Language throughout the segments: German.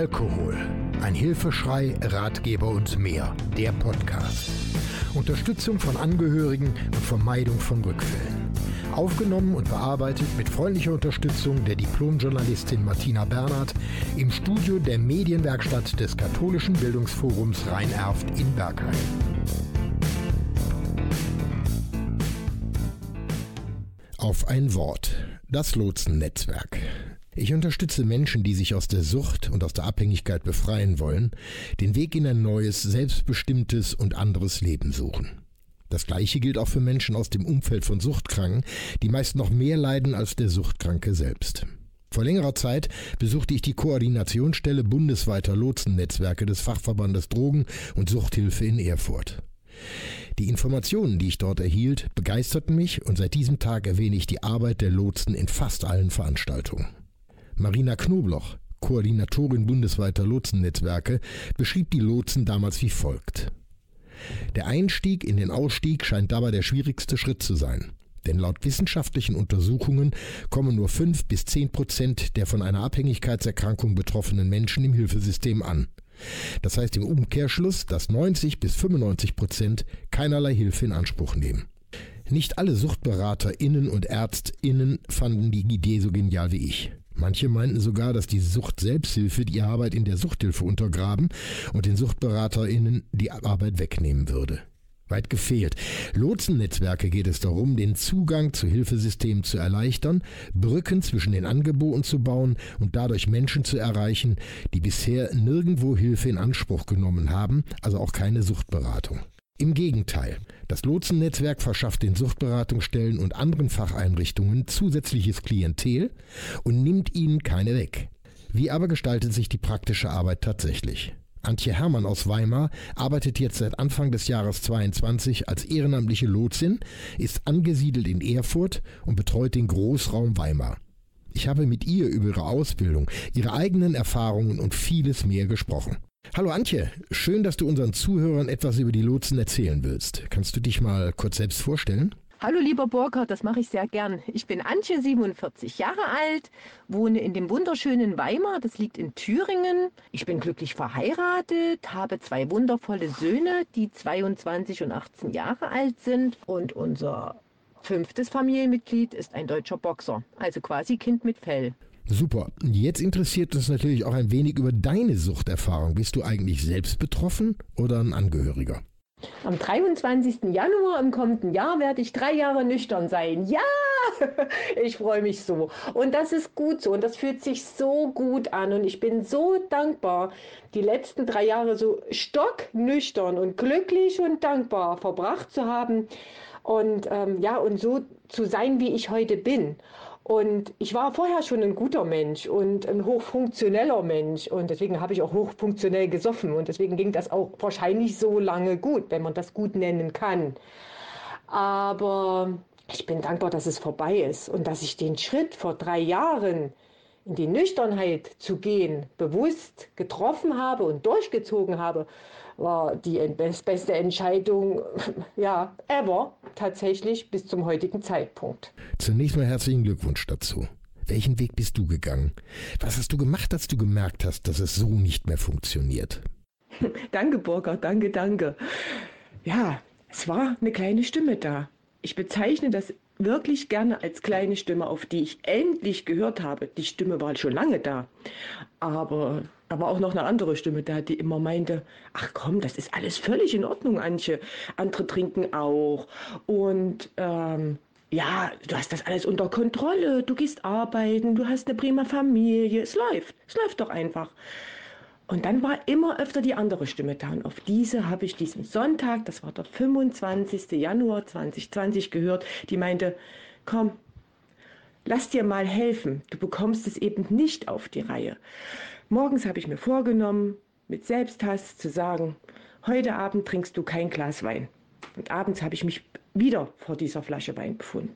Alkohol. Ein Hilfeschrei, Ratgeber und mehr. Der Podcast. Unterstützung von Angehörigen und Vermeidung von Rückfällen. Aufgenommen und bearbeitet mit freundlicher Unterstützung der Diplomjournalistin Martina Bernhard im Studio der Medienwerkstatt des Katholischen Bildungsforums Rhein-Erft in Bergheim. Auf ein Wort. Das Lotsennetzwerk. Ich unterstütze Menschen, die sich aus der Sucht und aus der Abhängigkeit befreien wollen, den Weg in ein neues, selbstbestimmtes und anderes Leben suchen. Das gleiche gilt auch für Menschen aus dem Umfeld von Suchtkranken, die meist noch mehr leiden als der Suchtkranke selbst. Vor längerer Zeit besuchte ich die Koordinationsstelle bundesweiter Lotsennetzwerke des Fachverbandes Drogen und Suchthilfe in Erfurt. Die Informationen, die ich dort erhielt, begeisterten mich und seit diesem Tag erwähne ich die Arbeit der Lotsen in fast allen Veranstaltungen. Marina Knobloch, Koordinatorin bundesweiter Lotsennetzwerke, beschrieb die Lotsen damals wie folgt. Der Einstieg in den Ausstieg scheint dabei der schwierigste Schritt zu sein. Denn laut wissenschaftlichen Untersuchungen kommen nur 5 bis 10 Prozent der von einer Abhängigkeitserkrankung betroffenen Menschen im Hilfesystem an. Das heißt im Umkehrschluss, dass 90 bis 95 Prozent keinerlei Hilfe in Anspruch nehmen. Nicht alle SuchtberaterInnen und ÄrztInnen fanden die Idee so genial wie ich. Manche meinten sogar, dass die Sucht-Selbsthilfe die Arbeit in der Suchthilfe untergraben und den SuchtberaterInnen die Arbeit wegnehmen würde. Weit gefehlt. Lotsennetzwerke geht es darum, den Zugang zu Hilfesystemen zu erleichtern, Brücken zwischen den Angeboten zu bauen und dadurch Menschen zu erreichen, die bisher nirgendwo Hilfe in Anspruch genommen haben, also auch keine Suchtberatung. Im Gegenteil, das Lotsennetzwerk verschafft den Suchtberatungsstellen und anderen Facheinrichtungen zusätzliches Klientel und nimmt ihnen keine weg. Wie aber gestaltet sich die praktische Arbeit tatsächlich? Antje Hermann aus Weimar arbeitet jetzt seit Anfang des Jahres 22 als ehrenamtliche Lotsin, ist angesiedelt in Erfurt und betreut den Großraum Weimar. Ich habe mit ihr über ihre Ausbildung, ihre eigenen Erfahrungen und vieles mehr gesprochen. Hallo Antje, schön, dass du unseren Zuhörern etwas über die Lotsen erzählen willst. Kannst du dich mal kurz selbst vorstellen? Hallo lieber Burkhard, das mache ich sehr gern. Ich bin Antje, 47 Jahre alt, wohne in dem wunderschönen Weimar, das liegt in Thüringen. Ich bin glücklich verheiratet, habe zwei wundervolle Söhne, die 22 und 18 Jahre alt sind und unser fünftes Familienmitglied ist ein deutscher Boxer, also quasi Kind mit Fell. Super. Jetzt interessiert uns natürlich auch ein wenig über deine Suchterfahrung. Bist du eigentlich selbst betroffen oder ein Angehöriger? Am 23. Januar im kommenden Jahr werde ich drei Jahre nüchtern sein. Ja, ich freue mich so. Und das ist gut so und das fühlt sich so gut an und ich bin so dankbar, die letzten drei Jahre so stocknüchtern und glücklich und dankbar verbracht zu haben und ähm, ja und so zu sein, wie ich heute bin. Und ich war vorher schon ein guter Mensch und ein hochfunktioneller Mensch. Und deswegen habe ich auch hochfunktionell gesoffen. Und deswegen ging das auch wahrscheinlich so lange gut, wenn man das gut nennen kann. Aber ich bin dankbar, dass es vorbei ist und dass ich den Schritt vor drei Jahren in die Nüchternheit zu gehen, bewusst getroffen habe und durchgezogen habe, war die beste Entscheidung, ja, ever, tatsächlich bis zum heutigen Zeitpunkt. Zunächst mal herzlichen Glückwunsch dazu. Welchen Weg bist du gegangen? Was hast du gemacht, als du gemerkt hast, dass es so nicht mehr funktioniert? danke, Burger, danke, danke. Ja, es war eine kleine Stimme da. Ich bezeichne das wirklich gerne als kleine Stimme, auf die ich endlich gehört habe. Die Stimme war schon lange da. Aber war auch noch eine andere Stimme da, die immer meinte, ach komm, das ist alles völlig in Ordnung, Antje. Andere trinken auch. Und ähm, ja, du hast das alles unter Kontrolle. Du gehst arbeiten, du hast eine prima Familie. Es läuft. Es läuft doch einfach. Und dann war immer öfter die andere Stimme da. Und auf diese habe ich diesen Sonntag, das war der 25. Januar 2020, gehört, die meinte, komm, lass dir mal helfen. Du bekommst es eben nicht auf die Reihe. Morgens habe ich mir vorgenommen, mit Selbsthass zu sagen, heute Abend trinkst du kein Glas Wein. Und abends habe ich mich wieder vor dieser Flasche Wein befunden.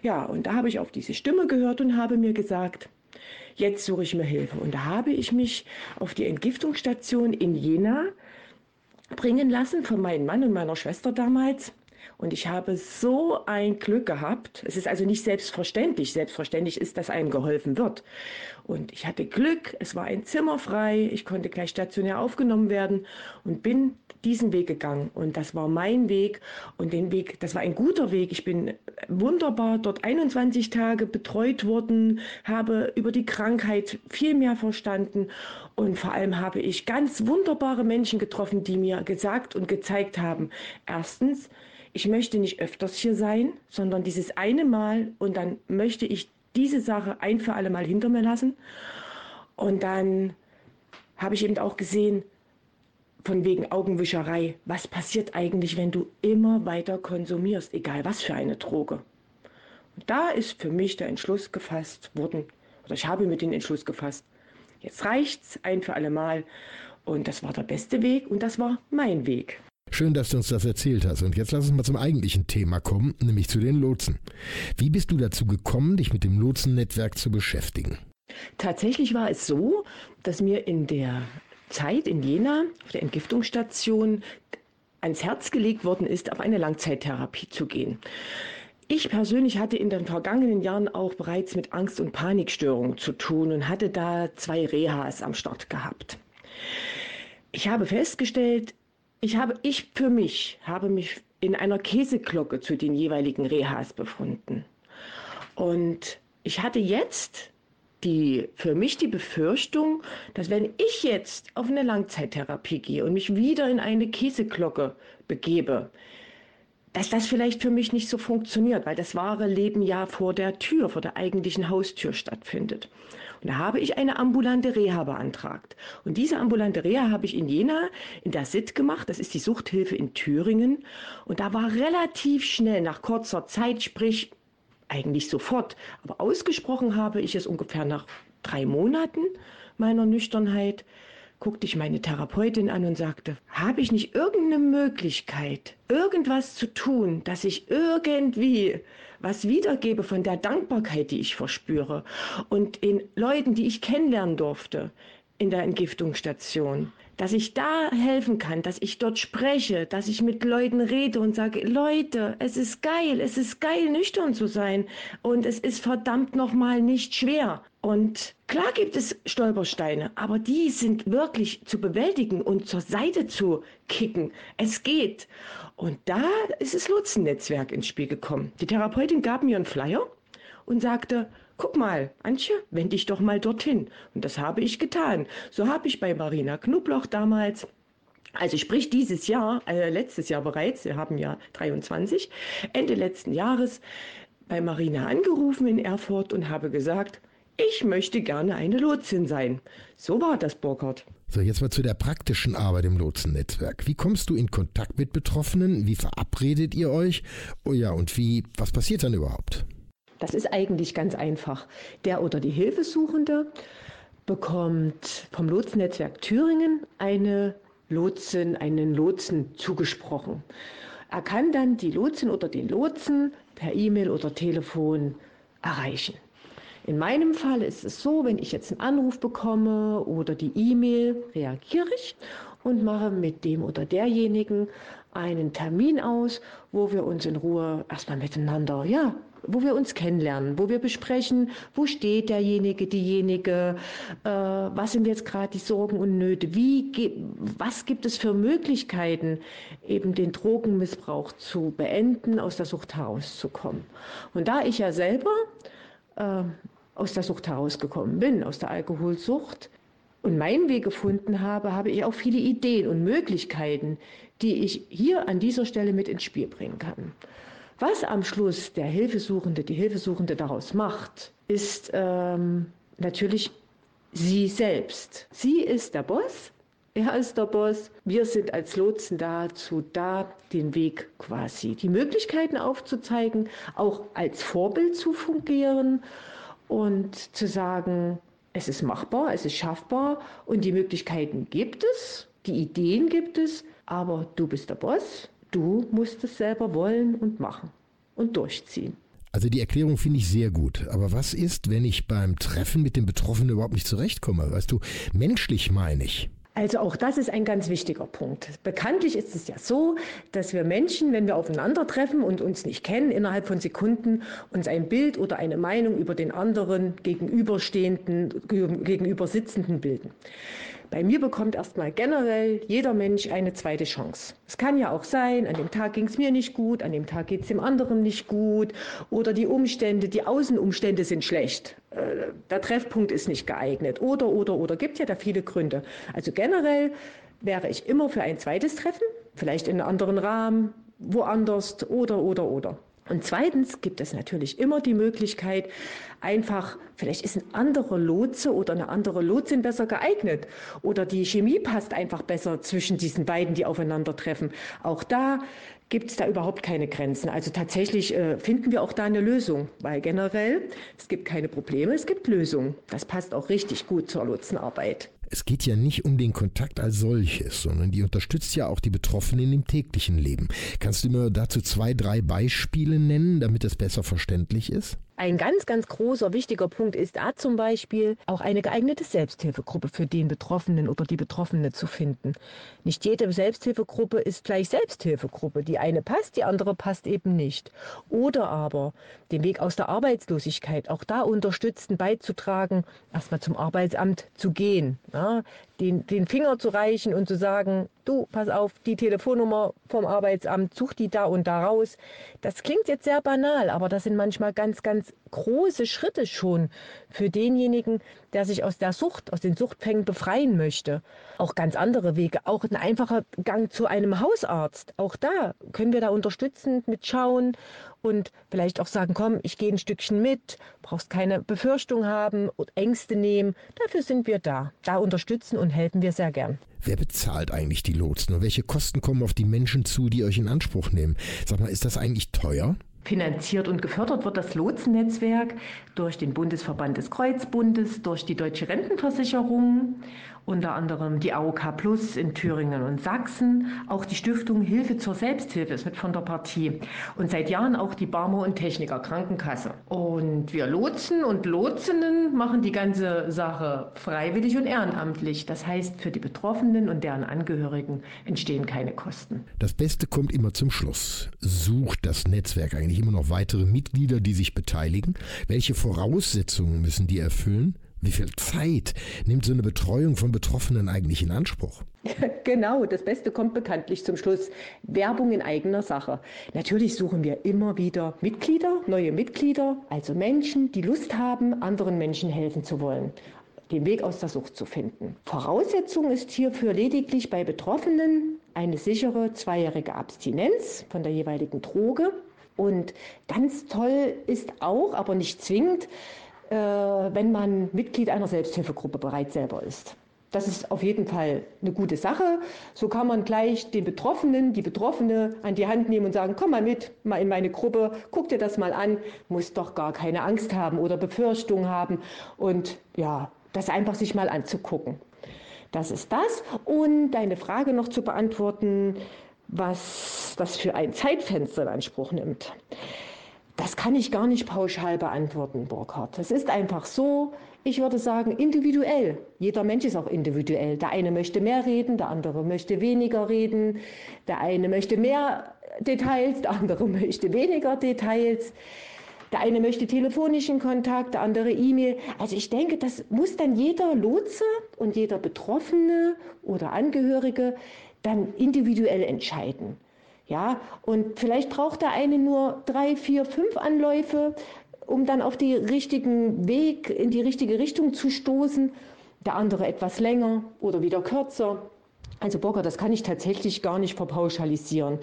Ja, und da habe ich auf diese Stimme gehört und habe mir gesagt, jetzt suche ich mir Hilfe. Und da habe ich mich auf die Entgiftungsstation in Jena bringen lassen von meinem Mann und meiner Schwester damals. Und ich habe so ein Glück gehabt. Es ist also nicht selbstverständlich. Selbstverständlich ist, dass einem geholfen wird. Und ich hatte Glück, es war ein Zimmer frei, ich konnte gleich stationär aufgenommen werden und bin diesen Weg gegangen. Und das war mein Weg und den Weg, das war ein guter Weg. Ich bin wunderbar dort 21 Tage betreut worden, habe über die Krankheit viel mehr verstanden und vor allem habe ich ganz wunderbare Menschen getroffen, die mir gesagt und gezeigt haben, erstens, ich möchte nicht öfters hier sein, sondern dieses eine Mal und dann möchte ich diese Sache ein für alle Mal hinter mir lassen. Und dann habe ich eben auch gesehen, von wegen Augenwischerei, was passiert eigentlich, wenn du immer weiter konsumierst, egal was für eine Droge. Und da ist für mich der Entschluss gefasst worden, oder ich habe mir den Entschluss gefasst, jetzt reicht's ein für alle Mal. Und das war der beste Weg und das war mein Weg. Schön, dass du uns das erzählt hast. Und jetzt lass uns mal zum eigentlichen Thema kommen, nämlich zu den Lotsen. Wie bist du dazu gekommen, dich mit dem Lotsennetzwerk zu beschäftigen? Tatsächlich war es so, dass mir in der Zeit in Jena auf der Entgiftungsstation ans Herz gelegt worden ist, auf eine Langzeittherapie zu gehen. Ich persönlich hatte in den vergangenen Jahren auch bereits mit Angst- und Panikstörungen zu tun und hatte da zwei Rehas am Start gehabt. Ich habe festgestellt, ich habe, ich für mich habe mich in einer Käseglocke zu den jeweiligen Rehas befunden. Und ich hatte jetzt die, für mich die Befürchtung, dass wenn ich jetzt auf eine Langzeittherapie gehe und mich wieder in eine Käseglocke begebe, dass das vielleicht für mich nicht so funktioniert, weil das wahre Leben ja vor der Tür, vor der eigentlichen Haustür stattfindet. Und da habe ich eine ambulante Reha beantragt. Und diese ambulante Reha habe ich in Jena in der SIT gemacht. Das ist die Suchthilfe in Thüringen. Und da war relativ schnell, nach kurzer Zeit, sprich eigentlich sofort, aber ausgesprochen habe ich es ungefähr nach drei Monaten meiner Nüchternheit, guckte ich meine Therapeutin an und sagte, habe ich nicht irgendeine Möglichkeit, irgendwas zu tun, dass ich irgendwie was wiedergebe von der Dankbarkeit, die ich verspüre? Und in Leuten, die ich kennenlernen durfte in der Entgiftungsstation, dass ich da helfen kann, dass ich dort spreche, dass ich mit Leuten rede und sage, Leute, es ist geil, es ist geil, nüchtern zu sein und es ist verdammt nochmal nicht schwer. Und klar gibt es Stolpersteine, aber die sind wirklich zu bewältigen und zur Seite zu kicken. Es geht. Und da ist das Lotsennetzwerk ins Spiel gekommen. Die Therapeutin gab mir einen Flyer und sagte, guck mal, Antje, wende dich doch mal dorthin. Und das habe ich getan. So habe ich bei Marina Knubloch damals also sprich dieses Jahr, äh, letztes Jahr bereits, wir haben ja 23, Ende letzten Jahres bei Marina angerufen in Erfurt und habe gesagt, ich möchte gerne eine Lotsin sein. So war das, Burkhard. So, jetzt mal zu der praktischen Arbeit im Lotsennetzwerk. Wie kommst du in Kontakt mit Betroffenen? Wie verabredet ihr euch? Oh ja, und wie, was passiert dann überhaupt? Das ist eigentlich ganz einfach. Der oder die Hilfesuchende bekommt vom Lotsennetzwerk Thüringen eine Lotsen, einen Lotsen zugesprochen. Er kann dann die Lotsin oder den Lotsen per E-Mail oder Telefon erreichen. In meinem Fall ist es so, wenn ich jetzt einen Anruf bekomme oder die E-Mail, reagiere ich und mache mit dem oder derjenigen einen Termin aus, wo wir uns in Ruhe erstmal miteinander ja, wo wir uns kennenlernen, wo wir besprechen, wo steht derjenige, diejenige, äh, was sind jetzt gerade die Sorgen und Nöte, wie, was gibt es für Möglichkeiten, eben den Drogenmissbrauch zu beenden, aus der Sucht herauszukommen. Und da ich ja selber äh, aus der Sucht herausgekommen bin, aus der Alkoholsucht, und meinen Weg gefunden habe, habe ich auch viele Ideen und Möglichkeiten, die ich hier an dieser Stelle mit ins Spiel bringen kann. Was am Schluss der Hilfesuchende, die Hilfesuchende daraus macht, ist ähm, natürlich sie selbst. Sie ist der Boss, er ist der Boss. Wir sind als Lotsen dazu da, den Weg quasi, die Möglichkeiten aufzuzeigen, auch als Vorbild zu fungieren und zu sagen, es ist machbar, es ist schaffbar und die Möglichkeiten gibt es, die Ideen gibt es, aber du bist der Boss Du musst es selber wollen und machen und durchziehen. Also die Erklärung finde ich sehr gut. Aber was ist, wenn ich beim Treffen mit dem Betroffenen überhaupt nicht zurechtkomme? Weißt du, menschlich meine ich. Also auch das ist ein ganz wichtiger Punkt. Bekanntlich ist es ja so, dass wir Menschen, wenn wir aufeinandertreffen und uns nicht kennen, innerhalb von Sekunden uns ein Bild oder eine Meinung über den anderen gegenüberstehenden, gegenüber sitzenden bilden. Bei mir bekommt erstmal generell jeder Mensch eine zweite Chance. Es kann ja auch sein, an dem Tag ging es mir nicht gut, an dem Tag geht es dem anderen nicht gut oder die Umstände, die Außenumstände sind schlecht. Äh, der Treffpunkt ist nicht geeignet oder, oder, oder. Gibt ja da viele Gründe. Also generell wäre ich immer für ein zweites Treffen, vielleicht in einem anderen Rahmen, woanders oder, oder, oder. Und zweitens gibt es natürlich immer die Möglichkeit, einfach, vielleicht ist ein anderer Lotse oder eine andere Lotsin besser geeignet oder die Chemie passt einfach besser zwischen diesen beiden, die aufeinandertreffen. Auch da gibt es da überhaupt keine Grenzen. Also tatsächlich äh, finden wir auch da eine Lösung, weil generell es gibt keine Probleme, es gibt Lösungen. Das passt auch richtig gut zur Lotsenarbeit. Es geht ja nicht um den Kontakt als solches, sondern die unterstützt ja auch die Betroffenen im täglichen Leben. Kannst du mir dazu zwei, drei Beispiele nennen, damit es besser verständlich ist? Ein ganz, ganz großer, wichtiger Punkt ist da zum Beispiel auch eine geeignete Selbsthilfegruppe für den Betroffenen oder die Betroffene zu finden. Nicht jede Selbsthilfegruppe ist gleich Selbsthilfegruppe. Die eine passt, die andere passt eben nicht. Oder aber den Weg aus der Arbeitslosigkeit, auch da unterstützen, beizutragen, erstmal zum Arbeitsamt zu gehen. Ja, den, den Finger zu reichen und zu sagen, du, pass auf, die Telefonnummer vom Arbeitsamt, such die da und da raus. Das klingt jetzt sehr banal, aber das sind manchmal ganz, ganz große Schritte schon für denjenigen, der sich aus der Sucht, aus den Suchtfängen befreien möchte. Auch ganz andere Wege, auch ein einfacher Gang zu einem Hausarzt. Auch da können wir da unterstützend mitschauen und vielleicht auch sagen, komm, ich gehe ein Stückchen mit, brauchst keine Befürchtung haben und Ängste nehmen. Dafür sind wir da. Da unterstützen und helfen wir sehr gern. Wer bezahlt eigentlich die Lotsen und welche Kosten kommen auf die Menschen zu, die euch in Anspruch nehmen? Sag mal, ist das eigentlich teuer? Finanziert und gefördert wird. Das Lotsennetzwerk durch den Bundesverband des Kreuzbundes, durch die Deutsche Rentenversicherung unter anderem die AOK Plus in Thüringen und Sachsen. Auch die Stiftung Hilfe zur Selbsthilfe ist mit von der Partie. Und seit Jahren auch die Barmer und Techniker Krankenkasse. Und wir Lotsen und Lotsinnen machen die ganze Sache freiwillig und ehrenamtlich. Das heißt, für die Betroffenen und deren Angehörigen entstehen keine Kosten. Das Beste kommt immer zum Schluss. Sucht das Netzwerk eigentlich immer noch weitere Mitglieder, die sich beteiligen? Welche Voraussetzungen müssen die erfüllen? Wie viel Zeit nimmt so eine Betreuung von Betroffenen eigentlich in Anspruch? Genau, das Beste kommt bekanntlich zum Schluss. Werbung in eigener Sache. Natürlich suchen wir immer wieder Mitglieder, neue Mitglieder, also Menschen, die Lust haben, anderen Menschen helfen zu wollen den Weg aus der Sucht zu finden. Voraussetzung ist hierfür lediglich bei Betroffenen eine sichere zweijährige Abstinenz von der jeweiligen Droge. Und ganz toll ist auch, aber nicht zwingend, äh, wenn man Mitglied einer Selbsthilfegruppe bereits selber ist. Das ist auf jeden Fall eine gute Sache. So kann man gleich den Betroffenen, die Betroffene an die Hand nehmen und sagen, komm mal mit, mal in meine Gruppe, guck dir das mal an, muss doch gar keine Angst haben oder Befürchtung haben und ja, das einfach sich mal anzugucken. Das ist das. Und deine Frage noch zu beantworten, was das für ein Zeitfenster in Anspruch nimmt. Das kann ich gar nicht pauschal beantworten, Burkhard. Es ist einfach so, ich würde sagen, individuell. Jeder Mensch ist auch individuell. Der eine möchte mehr reden, der andere möchte weniger reden. Der eine möchte mehr Details, der andere möchte weniger Details. Der eine möchte telefonischen Kontakt, der andere E-Mail. Also ich denke, das muss dann jeder Lotse und jeder Betroffene oder Angehörige dann individuell entscheiden. Ja, und vielleicht braucht der eine nur drei, vier, fünf Anläufe, um dann auf den richtigen Weg, in die richtige Richtung zu stoßen. Der andere etwas länger oder wieder kürzer. Also Bocker, das kann ich tatsächlich gar nicht verpauschalisieren.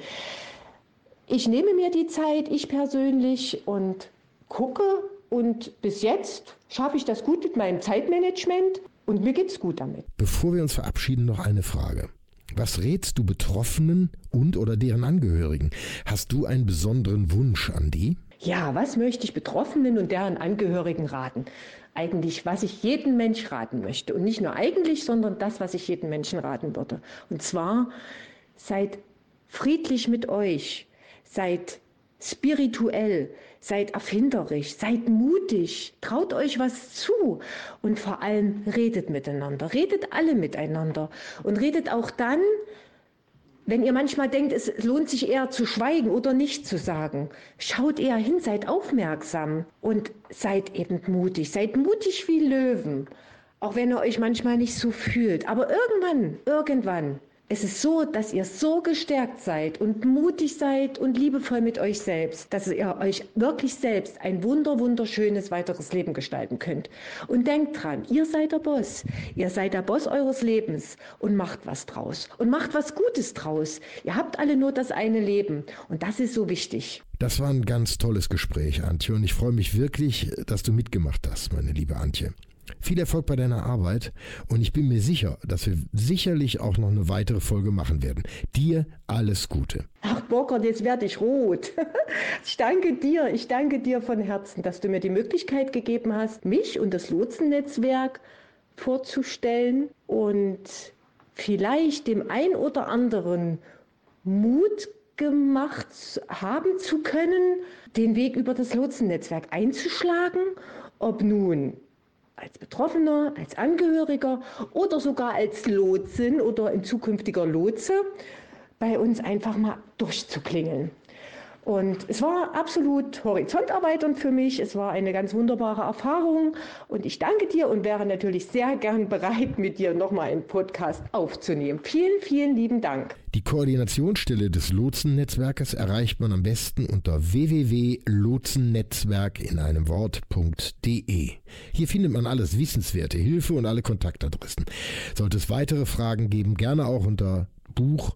Ich nehme mir die Zeit, ich persönlich, und gucke. Und bis jetzt schaffe ich das gut mit meinem Zeitmanagement und mir geht es gut damit. Bevor wir uns verabschieden, noch eine Frage. Was rätst du Betroffenen und oder deren Angehörigen? Hast du einen besonderen Wunsch an die? Ja, was möchte ich Betroffenen und deren Angehörigen raten? Eigentlich, was ich jedem Mensch raten möchte. Und nicht nur eigentlich, sondern das, was ich jedem Menschen raten würde. Und zwar, seid friedlich mit euch, seid spirituell, seid erfinderisch, seid mutig, traut euch was zu und vor allem redet miteinander, redet alle miteinander und redet auch dann, wenn ihr manchmal denkt, es lohnt sich eher zu schweigen oder nicht zu sagen, schaut eher hin, seid aufmerksam und seid eben mutig. Seid mutig wie Löwen, auch wenn ihr euch manchmal nicht so fühlt. Aber irgendwann, irgendwann es ist so, dass ihr so gestärkt seid und mutig seid und liebevoll mit euch selbst, dass ihr euch wirklich selbst ein wunder, wunderschönes weiteres Leben gestalten könnt. Und denkt dran, ihr seid der Boss. Ihr seid der Boss eures Lebens und macht was draus. Und macht was Gutes draus. Ihr habt alle nur das eine Leben. Und das ist so wichtig. Das war ein ganz tolles Gespräch, Antje. Und ich freue mich wirklich, dass du mitgemacht hast, meine liebe Antje. Viel Erfolg bei deiner Arbeit und ich bin mir sicher, dass wir sicherlich auch noch eine weitere Folge machen werden. Dir alles Gute. Ach Burkhard, jetzt werde ich rot. Ich danke dir, ich danke dir von Herzen, dass du mir die Möglichkeit gegeben hast, mich und das Lotsennetzwerk vorzustellen und vielleicht dem ein oder anderen Mut gemacht haben zu können, den Weg über das Lotsennetzwerk einzuschlagen, ob nun als Betroffener, als Angehöriger oder sogar als Lotsin oder ein zukünftiger Lotse bei uns einfach mal durchzuklingeln. Und es war absolut horizonterweiternd für mich. Es war eine ganz wunderbare Erfahrung. Und ich danke dir und wäre natürlich sehr gern bereit, mit dir nochmal einen Podcast aufzunehmen. Vielen, vielen lieben Dank. Die Koordinationsstelle des Lotsennetzwerkes erreicht man am besten unter www.lotsennetzwerk in einem Wort.de. Hier findet man alles Wissenswerte, Hilfe und alle Kontaktadressen. Sollte es weitere Fragen geben, gerne auch unter buch@